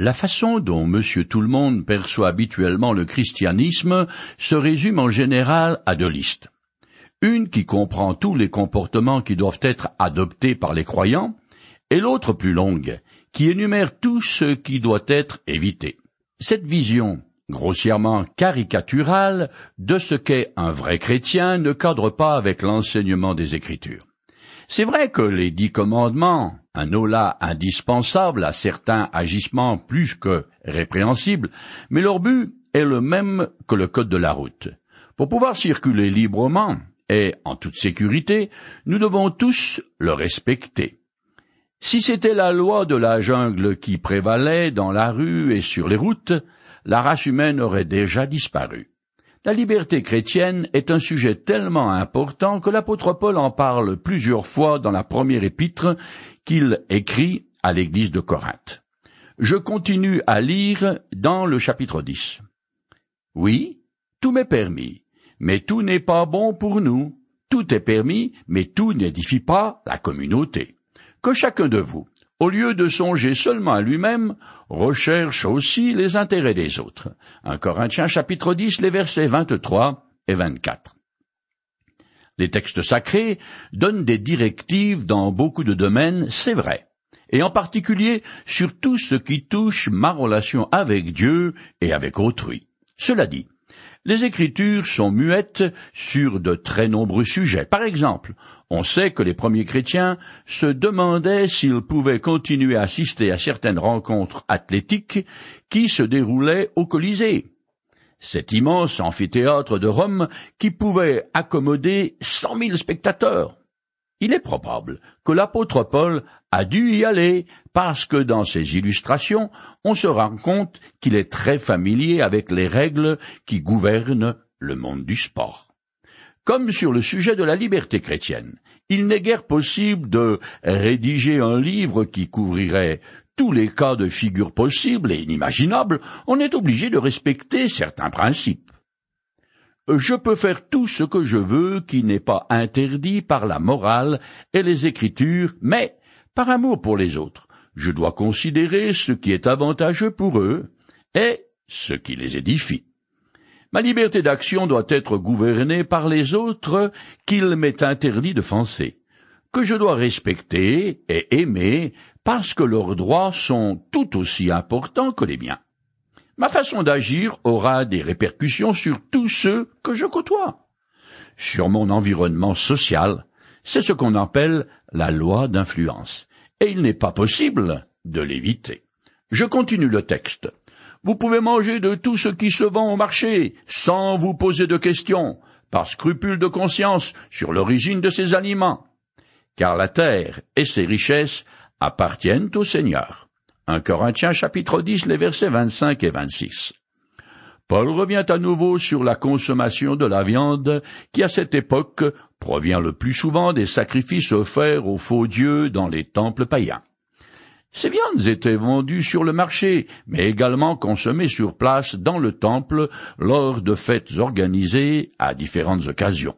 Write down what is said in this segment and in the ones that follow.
La façon dont Monsieur Tout-le-Monde perçoit habituellement le christianisme se résume en général à deux listes. Une qui comprend tous les comportements qui doivent être adoptés par les croyants, et l'autre plus longue, qui énumère tout ce qui doit être évité. Cette vision, grossièrement caricaturale, de ce qu'est un vrai chrétien ne cadre pas avec l'enseignement des Écritures. C'est vrai que les dix commandements, un ola indispensable à certains agissements plus que répréhensibles, mais leur but est le même que le code de la route. Pour pouvoir circuler librement et en toute sécurité, nous devons tous le respecter. Si c'était la loi de la jungle qui prévalait dans la rue et sur les routes, la race humaine aurait déjà disparu. La liberté chrétienne est un sujet tellement important que l'apôtre Paul en parle plusieurs fois dans la première épître qu'il écrit à l'église de Corinthe. Je continue à lire dans le chapitre 10. Oui, tout m'est permis, mais tout n'est pas bon pour nous. Tout est permis, mais tout n'édifie pas la communauté. Que chacun de vous, au lieu de songer seulement à lui-même, recherche aussi les intérêts des autres. Chapitre 10, les versets 23 et 24. Les textes sacrés donnent des directives dans beaucoup de domaines, c'est vrai, et en particulier sur tout ce qui touche ma relation avec Dieu et avec autrui. Cela dit, les Écritures sont muettes sur de très nombreux sujets. Par exemple, on sait que les premiers chrétiens se demandaient s'ils pouvaient continuer à assister à certaines rencontres athlétiques qui se déroulaient au Colisée. Cet immense amphithéâtre de Rome qui pouvait accommoder cent mille spectateurs. Il est probable que l'apôtre Paul a dû y aller parce que dans ses illustrations, on se rend compte qu'il est très familier avec les règles qui gouvernent le monde du sport. Comme sur le sujet de la liberté chrétienne, il n'est guère possible de rédiger un livre qui couvrirait tous les cas de figure possibles et inimaginables, on est obligé de respecter certains principes. Je peux faire tout ce que je veux qui n'est pas interdit par la morale et les Écritures, mais par amour pour les autres, je dois considérer ce qui est avantageux pour eux et ce qui les édifie. Ma liberté d'action doit être gouvernée par les autres qu'il m'est interdit de foncer, que je dois respecter et aimer parce que leurs droits sont tout aussi importants que les miens. Ma façon d'agir aura des répercussions sur tous ceux que je côtoie, sur mon environnement social, c'est ce qu'on appelle la loi d'influence, et il n'est pas possible de l'éviter. Je continue le texte. Vous pouvez manger de tout ce qui se vend au marché, sans vous poser de questions, par scrupule de conscience sur l'origine de ces aliments. Car la terre et ses richesses appartiennent au Seigneur. 1 Corinthiens chapitre 10, les versets 25 et 26. Paul revient à nouveau sur la consommation de la viande qui à cette époque provient le plus souvent des sacrifices offerts aux faux dieux dans les temples païens. Ces viandes étaient vendues sur le marché, mais également consommées sur place dans le temple lors de fêtes organisées à différentes occasions.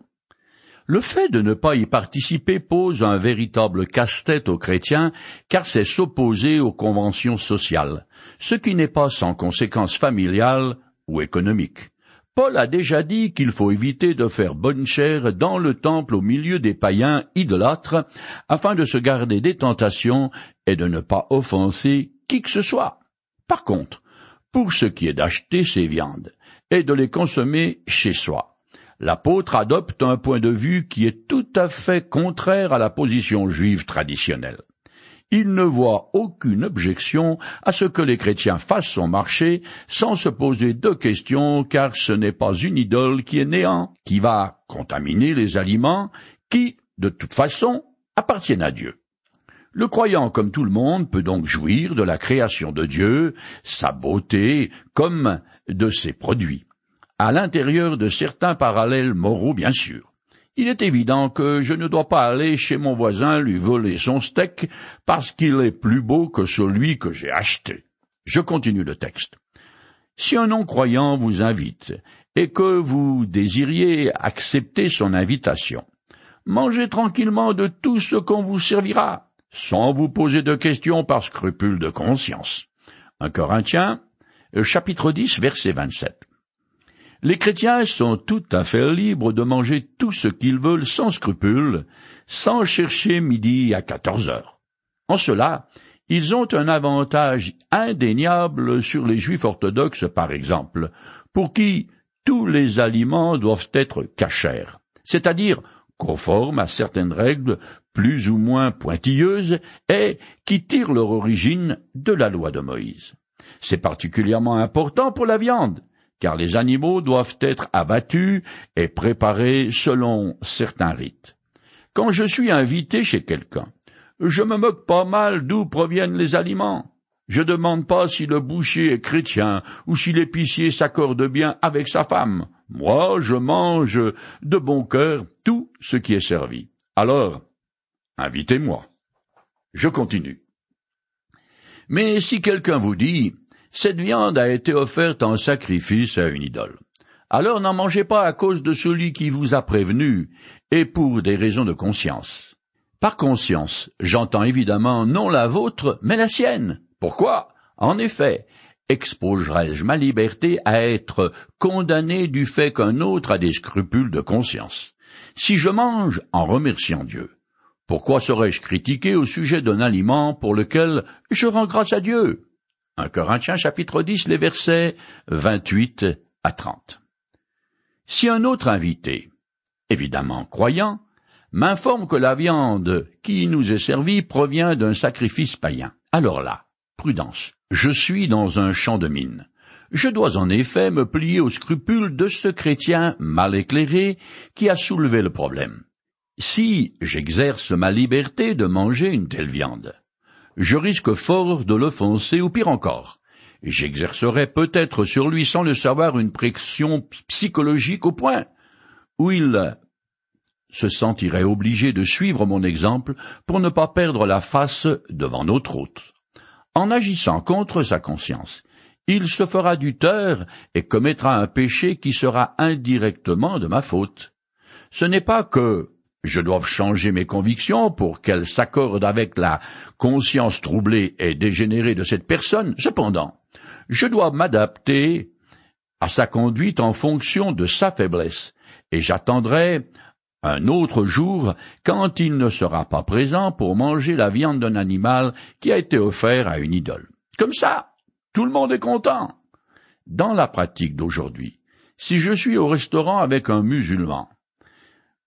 Le fait de ne pas y participer pose un véritable casse-tête aux chrétiens, car c'est s'opposer aux conventions sociales, ce qui n'est pas sans conséquences familiales ou économiques. Paul a déjà dit qu'il faut éviter de faire bonne chère dans le temple au milieu des païens idolâtres, afin de se garder des tentations et de ne pas offenser qui que ce soit. Par contre, pour ce qui est d'acheter ces viandes et de les consommer chez soi, l'apôtre adopte un point de vue qui est tout à fait contraire à la position juive traditionnelle il ne voit aucune objection à ce que les chrétiens fassent son marché sans se poser de questions, car ce n'est pas une idole qui est néant, qui va contaminer les aliments qui, de toute façon, appartiennent à Dieu. Le croyant, comme tout le monde, peut donc jouir de la création de Dieu, sa beauté, comme de ses produits, à l'intérieur de certains parallèles moraux, bien sûr il est évident que je ne dois pas aller chez mon voisin lui voler son steak parce qu'il est plus beau que celui que j'ai acheté. Je continue le texte. Si un non-croyant vous invite et que vous désiriez accepter son invitation, mangez tranquillement de tout ce qu'on vous servira, sans vous poser de questions par scrupule de conscience. 1 Corinthiens, chapitre 10, verset 27. Les chrétiens sont tout à fait libres de manger tout ce qu'ils veulent sans scrupule, sans chercher midi à quatorze heures. En cela, ils ont un avantage indéniable sur les juifs orthodoxes, par exemple, pour qui tous les aliments doivent être cachers, c'est-à-dire conformes à certaines règles plus ou moins pointilleuses et qui tirent leur origine de la loi de Moïse. C'est particulièrement important pour la viande, car les animaux doivent être abattus et préparés selon certains rites. Quand je suis invité chez quelqu'un, je me moque pas mal d'où proviennent les aliments. Je demande pas si le boucher est chrétien ou si l'épicier s'accorde bien avec sa femme. Moi, je mange de bon cœur tout ce qui est servi. Alors, invitez-moi. Je continue. Mais si quelqu'un vous dit cette viande a été offerte en sacrifice à une idole. Alors n'en mangez pas à cause de celui qui vous a prévenu, et pour des raisons de conscience. Par conscience, j'entends évidemment non la vôtre, mais la sienne. Pourquoi? En effet, exposerais-je ma liberté à être condamné du fait qu'un autre a des scrupules de conscience? Si je mange en remerciant Dieu, pourquoi serais-je critiqué au sujet d'un aliment pour lequel je rends grâce à Dieu? 1 Corinthiens chapitre 10, les versets 28 à 30. Si un autre invité, évidemment croyant, m'informe que la viande qui nous est servie provient d'un sacrifice païen, alors là, prudence, je suis dans un champ de mine. Je dois en effet me plier aux scrupules de ce chrétien mal éclairé qui a soulevé le problème. Si j'exerce ma liberté de manger une telle viande, je risque fort de l'offenser ou pire encore. J'exercerai peut-être sur lui sans le savoir une pression psychologique au point où il se sentirait obligé de suivre mon exemple pour ne pas perdre la face devant notre hôte. En agissant contre sa conscience, il se fera du tort et commettra un péché qui sera indirectement de ma faute. Ce n'est pas que je dois changer mes convictions pour qu'elles s'accordent avec la conscience troublée et dégénérée de cette personne. Cependant, je dois m'adapter à sa conduite en fonction de sa faiblesse, et j'attendrai un autre jour quand il ne sera pas présent pour manger la viande d'un animal qui a été offert à une idole. Comme ça, tout le monde est content. Dans la pratique d'aujourd'hui, si je suis au restaurant avec un musulman,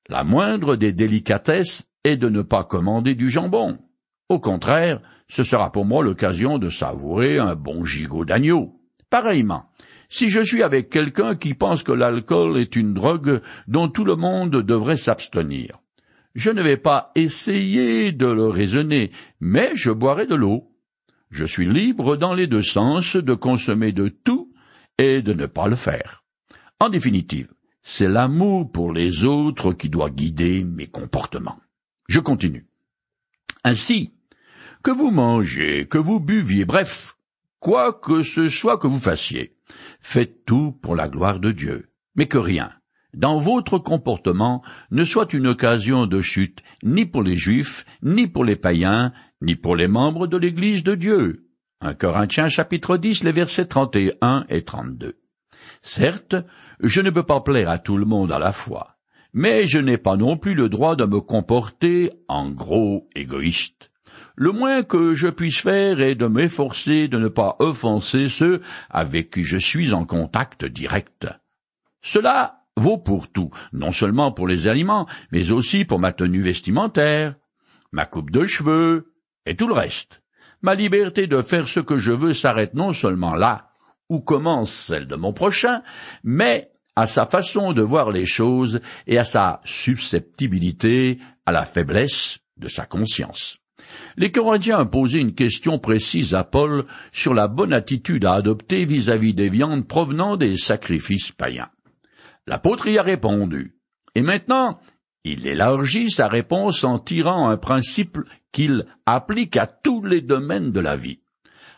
la moindre des délicatesses est de ne pas commander du jambon. Au contraire, ce sera pour moi l'occasion de savourer un bon gigot d'agneau. Pareillement, si je suis avec quelqu'un qui pense que l'alcool est une drogue dont tout le monde devrait s'abstenir, je ne vais pas essayer de le raisonner, mais je boirai de l'eau. Je suis libre dans les deux sens de consommer de tout et de ne pas le faire. En définitive, c'est l'amour pour les autres qui doit guider mes comportements. Je continue. Ainsi, que vous mangez, que vous buviez, bref, quoi que ce soit que vous fassiez, faites tout pour la gloire de Dieu, mais que rien, dans votre comportement, ne soit une occasion de chute ni pour les Juifs, ni pour les païens, ni pour les membres de l'Église de Dieu. 1 Corinthiens chapitre 10, les versets 31 et 32. Certes, je ne peux pas plaire à tout le monde à la fois, mais je n'ai pas non plus le droit de me comporter en gros égoïste. Le moins que je puisse faire est de m'efforcer de ne pas offenser ceux avec qui je suis en contact direct. Cela vaut pour tout, non seulement pour les aliments, mais aussi pour ma tenue vestimentaire, ma coupe de cheveux, et tout le reste. Ma liberté de faire ce que je veux s'arrête non seulement là, où commence celle de mon prochain, mais à sa façon de voir les choses et à sa susceptibilité à la faiblesse de sa conscience. Les Corinthiens ont posé une question précise à Paul sur la bonne attitude à adopter vis-à-vis des viandes provenant des sacrifices païens. L'apôtre y a répondu. Et maintenant, il élargit sa réponse en tirant un principe qu'il applique à tous les domaines de la vie.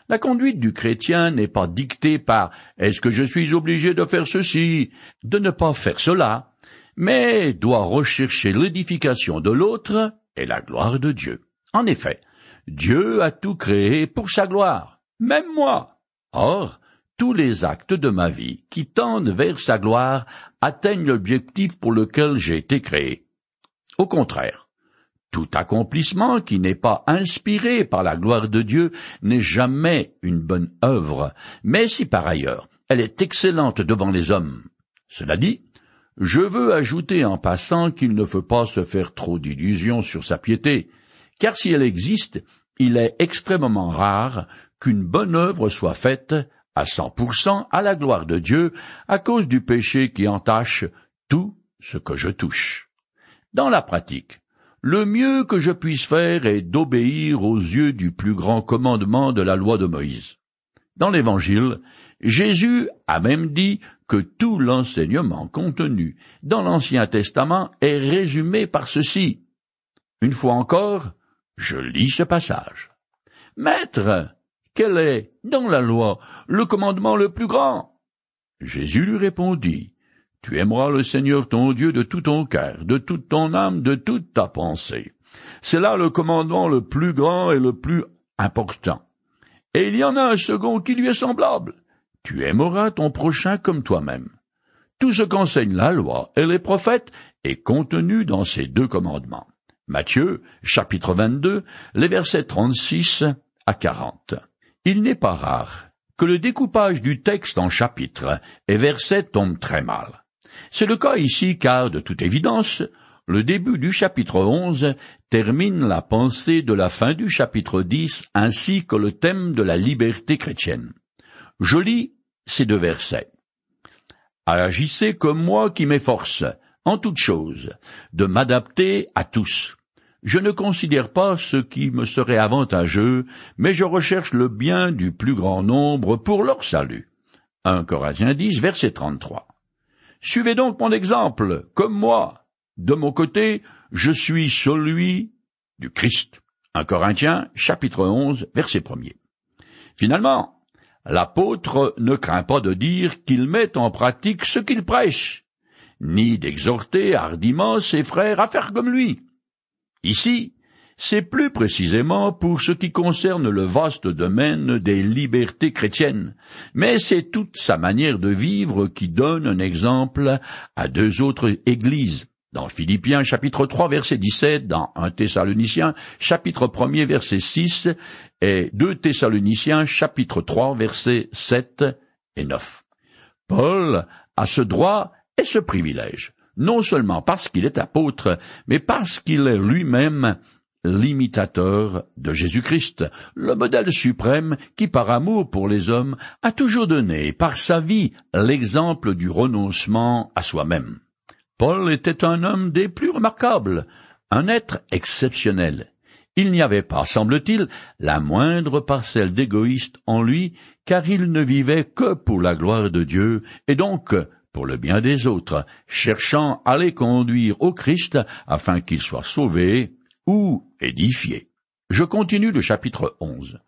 La conduite du chrétien n'est pas dictée par est-ce que je suis obligé de faire ceci, de ne pas faire cela, mais doit rechercher l'édification de l'autre et la gloire de Dieu. En effet, Dieu a tout créé pour sa gloire, même moi. Or, tous les actes de ma vie qui tendent vers sa gloire atteignent l'objectif pour lequel j'ai été créé. Au contraire, tout accomplissement qui n'est pas inspiré par la gloire de Dieu n'est jamais une bonne œuvre, mais si par ailleurs elle est excellente devant les hommes. Cela dit, je veux ajouter en passant qu'il ne faut pas se faire trop d'illusions sur sa piété, car si elle existe, il est extrêmement rare qu'une bonne œuvre soit faite à cent pour cent à la gloire de Dieu à cause du péché qui entache tout ce que je touche. Dans la pratique, le mieux que je puisse faire est d'obéir aux yeux du plus grand commandement de la loi de Moïse. Dans l'Évangile, Jésus a même dit que tout l'enseignement contenu dans l'Ancien Testament est résumé par ceci. Une fois encore, je lis ce passage. Maître, quel est, dans la loi, le commandement le plus grand? Jésus lui répondit, Tu aimeras le Seigneur ton Dieu de tout ton cœur, de toute ton âme, de toute ta pensée. C'est là le commandement le plus grand et le plus important. Et il y en a un second qui lui est semblable. Tu aimeras ton prochain comme toi-même. Tout ce qu'enseigne la loi et les prophètes est contenu dans ces deux commandements. Matthieu, chapitre 22, les versets 36 à 40. Il n'est pas rare que le découpage du texte en chapitres et versets tombe très mal. C'est le cas ici car, de toute évidence, le début du chapitre 11 termine la pensée de la fin du chapitre 10 ainsi que le thème de la liberté chrétienne. Je lis ces deux versets. Agissez comme moi qui m'efforce, en toute chose, de m'adapter à tous, je ne considère pas ce qui me serait avantageux, mais je recherche le bien du plus grand nombre pour leur salut. 1 Corinthiens 10, verset 33. Suivez donc mon exemple, comme moi. De mon côté, je suis celui du Christ. 1 Corinthiens, chapitre 11, verset 1 Finalement, l'apôtre ne craint pas de dire qu'il met en pratique ce qu'il prêche, ni d'exhorter hardiment ses frères à faire comme lui. Ici, c'est plus précisément pour ce qui concerne le vaste domaine des libertés chrétiennes, mais c'est toute sa manière de vivre qui donne un exemple à deux autres églises. Dans Philippiens chapitre 3 verset 17, dans 1 Thessaloniciens chapitre 1 verset 6 et 2 Thessaloniciens chapitre 3 verset 7 et 9. Paul a ce droit et ce privilège non seulement parce qu'il est apôtre, mais parce qu'il est lui-même l'imitateur de Jésus-Christ, le modèle suprême qui, par amour pour les hommes, a toujours donné, par sa vie, l'exemple du renoncement à soi-même. Paul était un homme des plus remarquables, un être exceptionnel. Il n'y avait pas, semble-t-il, la moindre parcelle d'égoïste en lui, car il ne vivait que pour la gloire de Dieu, et donc pour le bien des autres, cherchant à les conduire au Christ afin qu'ils soient sauvés ou édifiés. Je continue le chapitre 11.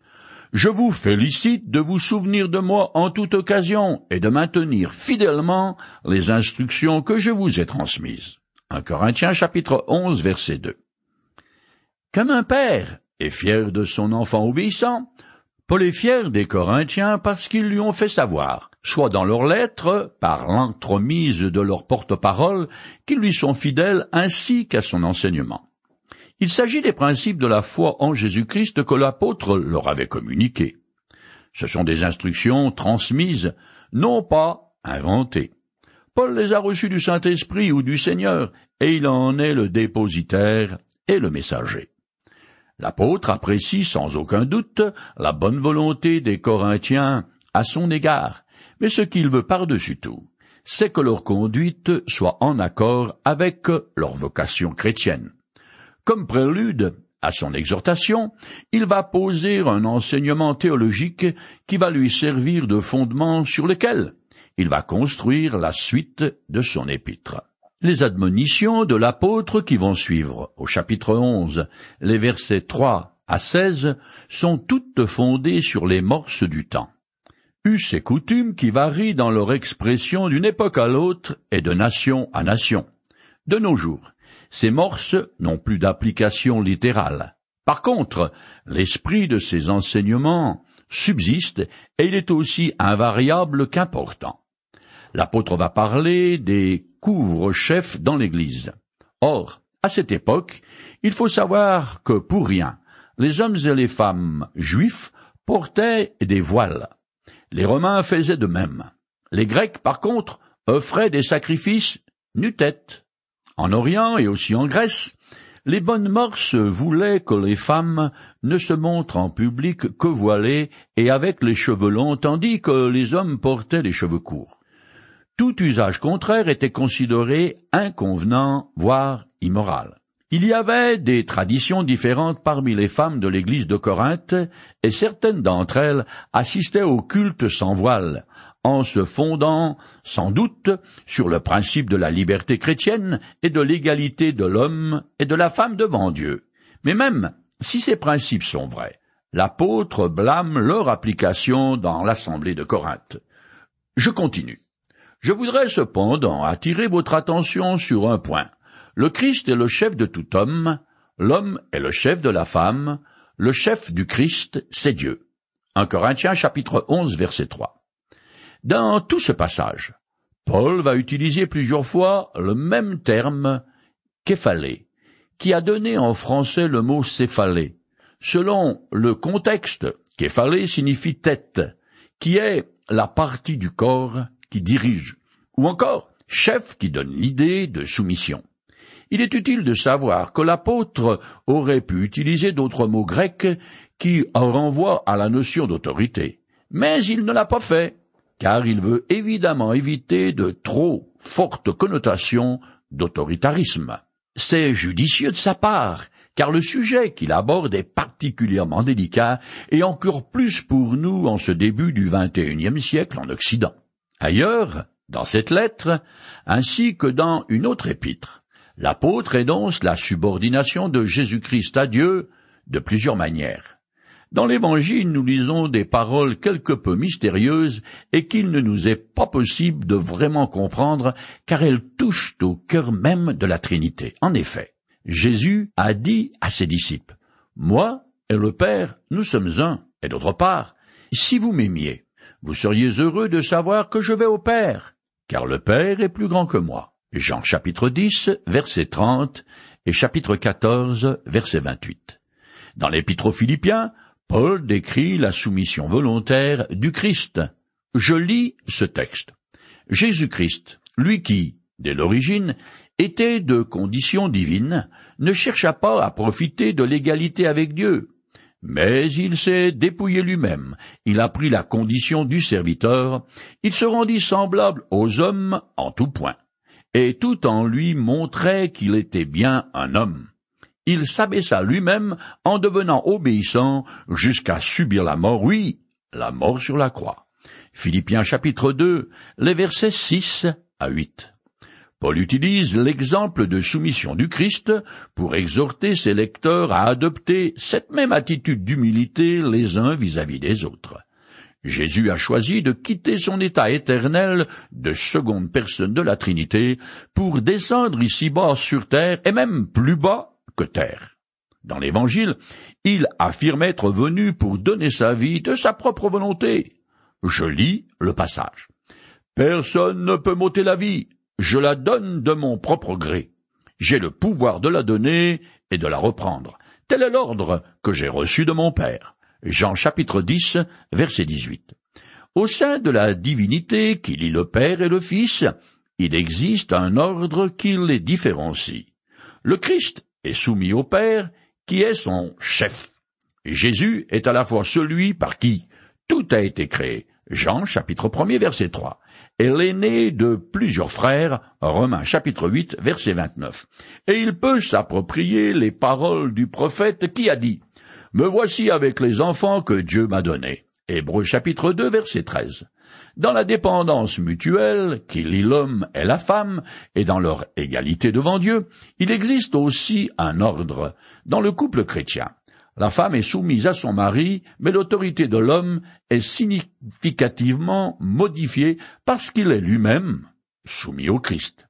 Je vous félicite de vous souvenir de moi en toute occasion et de maintenir fidèlement les instructions que je vous ai transmises. 1 Corinthiens chapitre 11 verset 2. Comme un père est fier de son enfant obéissant, Paul est fier des Corinthiens parce qu'ils lui ont fait savoir soit dans leurs lettres, par l'entremise de leurs porte-parole, qui lui sont fidèles ainsi qu'à son enseignement. Il s'agit des principes de la foi en Jésus-Christ que l'apôtre leur avait communiqués. Ce sont des instructions transmises, non pas inventées. Paul les a reçues du Saint-Esprit ou du Seigneur, et il en est le dépositaire et le messager. L'apôtre apprécie sans aucun doute la bonne volonté des Corinthiens à son égard, mais ce qu'il veut par-dessus tout, c'est que leur conduite soit en accord avec leur vocation chrétienne. Comme prélude à son exhortation, il va poser un enseignement théologique qui va lui servir de fondement sur lequel il va construire la suite de son épître. Les admonitions de l'apôtre qui vont suivre au chapitre 11, les versets 3 à 16, sont toutes fondées sur les morses du temps us et coutumes qui varient dans leur expression d'une époque à l'autre et de nation à nation. De nos jours, ces morses n'ont plus d'application littérale. Par contre, l'esprit de ces enseignements subsiste et il est aussi invariable qu'important. L'apôtre va parler des couvre-chefs dans l'Église. Or, à cette époque, il faut savoir que pour rien, les hommes et les femmes juifs portaient des voiles. Les Romains faisaient de même. Les Grecs, par contre, offraient des sacrifices nu-tête. En Orient et aussi en Grèce, les bonnes mœurs voulaient que les femmes ne se montrent en public que voilées et avec les cheveux longs, tandis que les hommes portaient les cheveux courts. Tout usage contraire était considéré inconvenant, voire immoral. Il y avait des traditions différentes parmi les femmes de l'église de Corinthe, et certaines d'entre elles assistaient au culte sans voile, en se fondant, sans doute, sur le principe de la liberté chrétienne et de l'égalité de l'homme et de la femme devant Dieu. Mais même si ces principes sont vrais, l'apôtre blâme leur application dans l'assemblée de Corinthe. Je continue. Je voudrais cependant attirer votre attention sur un point. Le Christ est le chef de tout homme, l'homme est le chef de la femme, le chef du Christ, c'est Dieu. 1 Corinthiens chapitre 11 verset 3. Dans tout ce passage, Paul va utiliser plusieurs fois le même terme képhalé, qui a donné en français le mot céphalé. Selon le contexte, képhalé signifie tête, qui est la partie du corps qui dirige, ou encore chef qui donne l'idée de soumission. Il est utile de savoir que l'apôtre aurait pu utiliser d'autres mots grecs qui renvoient à la notion d'autorité, mais il ne l'a pas fait car il veut évidemment éviter de trop fortes connotations d'autoritarisme. C'est judicieux de sa part, car le sujet qu'il aborde est particulièrement délicat et encore plus pour nous en ce début du XXIe siècle en Occident. Ailleurs, dans cette lettre, ainsi que dans une autre épître, l'apôtre énonce la subordination de Jésus-Christ à Dieu de plusieurs manières. Dans l'Évangile, nous lisons des paroles quelque peu mystérieuses et qu'il ne nous est pas possible de vraiment comprendre car elles touchent au cœur même de la Trinité. En effet, Jésus a dit à ses disciples, Moi et le Père, nous sommes un, et d'autre part, si vous m'aimiez, vous seriez heureux de savoir que je vais au Père, car le Père est plus grand que moi. Jean chapitre 10, verset 30 et chapitre 14, verset 28. Dans l'Épître aux Philippiens, Paul décrit la soumission volontaire du Christ. Je lis ce texte. Jésus-Christ, lui qui, dès l'origine, était de condition divine, ne chercha pas à profiter de l'égalité avec Dieu, mais il s'est dépouillé lui-même, il a pris la condition du serviteur, il se rendit semblable aux hommes en tout point, et tout en lui montrait qu'il était bien un homme il s'abaissa lui-même en devenant obéissant jusqu'à subir la mort, oui, la mort sur la croix. Philippiens chapitre 2, les versets 6 à 8. Paul utilise l'exemple de soumission du Christ pour exhorter ses lecteurs à adopter cette même attitude d'humilité les uns vis-à-vis des autres. Jésus a choisi de quitter son état éternel de seconde personne de la Trinité pour descendre ici-bas sur terre et même plus bas que terre. Dans l'Évangile, il affirme être venu pour donner sa vie de sa propre volonté. Je lis le passage. Personne ne peut m'ôter la vie, je la donne de mon propre gré. J'ai le pouvoir de la donner et de la reprendre. Tel est l'ordre que j'ai reçu de mon Père. Jean chapitre 10, verset 18. Au sein de la divinité qui lie le Père et le Fils, il existe un ordre qui les différencie. Le Christ est soumis au Père, qui est son chef. Jésus est à la fois celui par qui tout a été créé. Jean chapitre 1 verset 3. Et l'aîné de plusieurs frères, Romains chapitre 8 verset 29. Et il peut s'approprier les paroles du prophète qui a dit, Me voici avec les enfants que Dieu m'a donnés. Hébreux chapitre 2 verset 13 dans la dépendance mutuelle qui lie l'homme et la femme, et dans leur égalité devant Dieu, il existe aussi un ordre dans le couple chrétien. La femme est soumise à son mari, mais l'autorité de l'homme est significativement modifiée parce qu'il est lui-même soumis au Christ.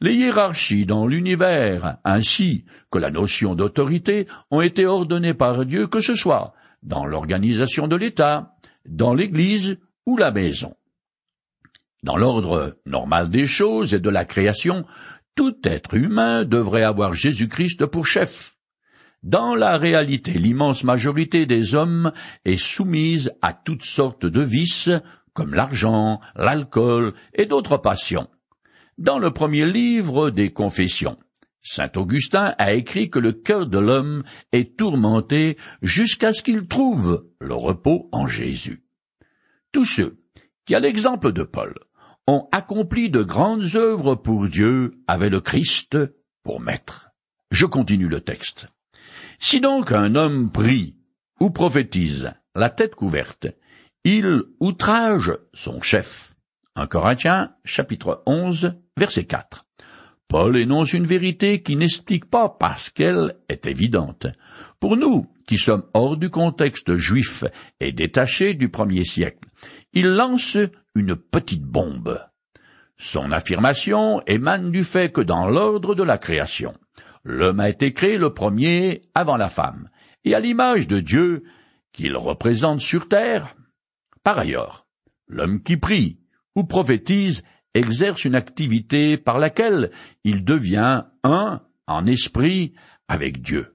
Les hiérarchies dans l'univers, ainsi que la notion d'autorité, ont été ordonnées par Dieu, que ce soit dans l'organisation de l'État, dans l'Église ou la maison. Dans l'ordre normal des choses et de la création, tout être humain devrait avoir Jésus-Christ pour chef. Dans la réalité, l'immense majorité des hommes est soumise à toutes sortes de vices, comme l'argent, l'alcool et d'autres passions. Dans le premier livre des Confessions, Saint Augustin a écrit que le cœur de l'homme est tourmenté jusqu'à ce qu'il trouve le repos en Jésus. Tous ceux qui, à l'exemple de Paul, ont accompli de grandes œuvres pour Dieu avaient le Christ pour maître. Je continue le texte. Si donc un homme prie ou prophétise la tête couverte, il outrage son chef. Un Corinthiens, chapitre 11, verset 4. Paul énonce une vérité qui n'explique pas parce qu'elle est évidente. Pour nous, qui sommes hors du contexte juif et détachés du premier siècle, il lance une petite bombe. Son affirmation émane du fait que dans l'ordre de la création, L'homme a été créé le premier avant la femme, et à l'image de Dieu qu'il représente sur terre. Par ailleurs, l'homme qui prie ou prophétise exerce une activité par laquelle il devient un en esprit avec Dieu.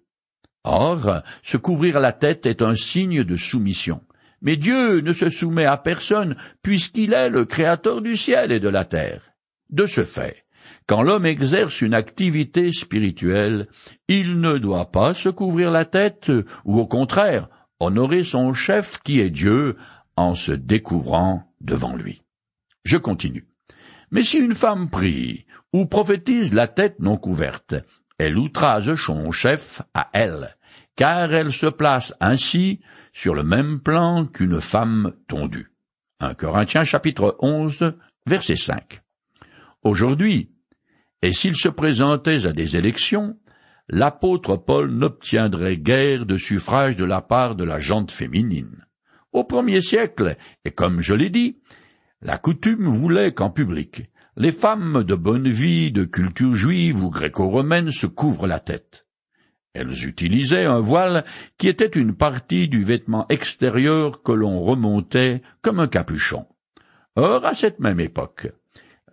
Or, se couvrir la tête est un signe de soumission. Mais Dieu ne se soumet à personne puisqu'il est le créateur du ciel et de la terre. De ce fait, quand l'homme exerce une activité spirituelle, il ne doit pas se couvrir la tête, ou au contraire, honorer son chef qui est Dieu en se découvrant devant lui. Je continue. Mais si une femme prie ou prophétise la tête non couverte, elle outrage son chef à elle, car elle se place ainsi sur le même plan qu'une femme tondue. 1 Corinthiens chapitre 11 verset 5. Aujourd'hui, et s'il se présentait à des élections, l'apôtre Paul n'obtiendrait guère de suffrage de la part de la jante féminine. Au premier siècle, et comme je l'ai dit, la coutume voulait qu'en public, les femmes de bonne vie, de culture juive ou gréco-romaine se couvrent la tête. Elles utilisaient un voile qui était une partie du vêtement extérieur que l'on remontait comme un capuchon. Or, à cette même époque,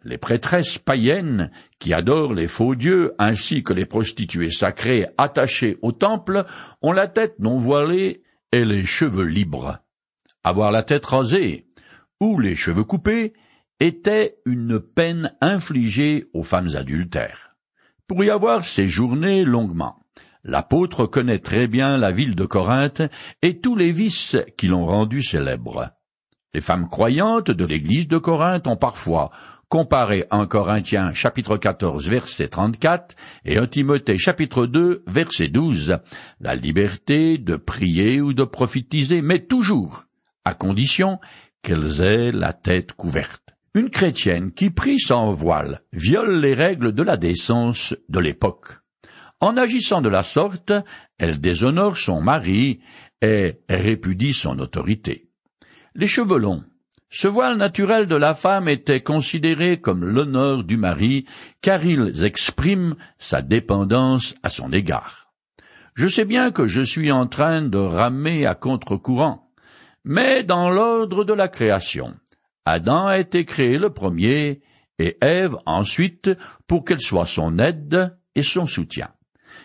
les prêtresses païennes, qui adorent les faux dieux, ainsi que les prostituées sacrées attachées au temple, ont la tête non voilée et les cheveux libres. Avoir la tête rasée ou les cheveux coupés était une peine infligée aux femmes adultères. Pour y avoir séjourné longuement, l'apôtre connaît très bien la ville de Corinthe et tous les vices qui l'ont rendue célèbre. Les femmes croyantes de l'église de Corinthe ont parfois comparé un Corinthiens chapitre 14 verset 34 et un Timothée chapitre 2 verset 12, la liberté de prier ou de prophétiser, mais toujours à condition qu'elles aient la tête couverte. Une chrétienne qui prie sans voile viole les règles de la décence de l'époque. En agissant de la sorte, elle déshonore son mari et répudie son autorité. Les cheveux longs, ce voile naturel de la femme était considéré comme l'honneur du mari, car ils expriment sa dépendance à son égard. Je sais bien que je suis en train de ramer à contre-courant, mais dans l'ordre de la création, Adam a été créé le premier, et Ève ensuite, pour qu'elle soit son aide et son soutien.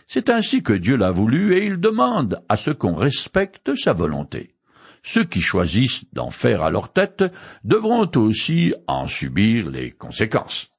C'est ainsi que Dieu l'a voulu, et il demande à ce qu'on respecte sa volonté ceux qui choisissent d'en faire à leur tête devront aussi en subir les conséquences.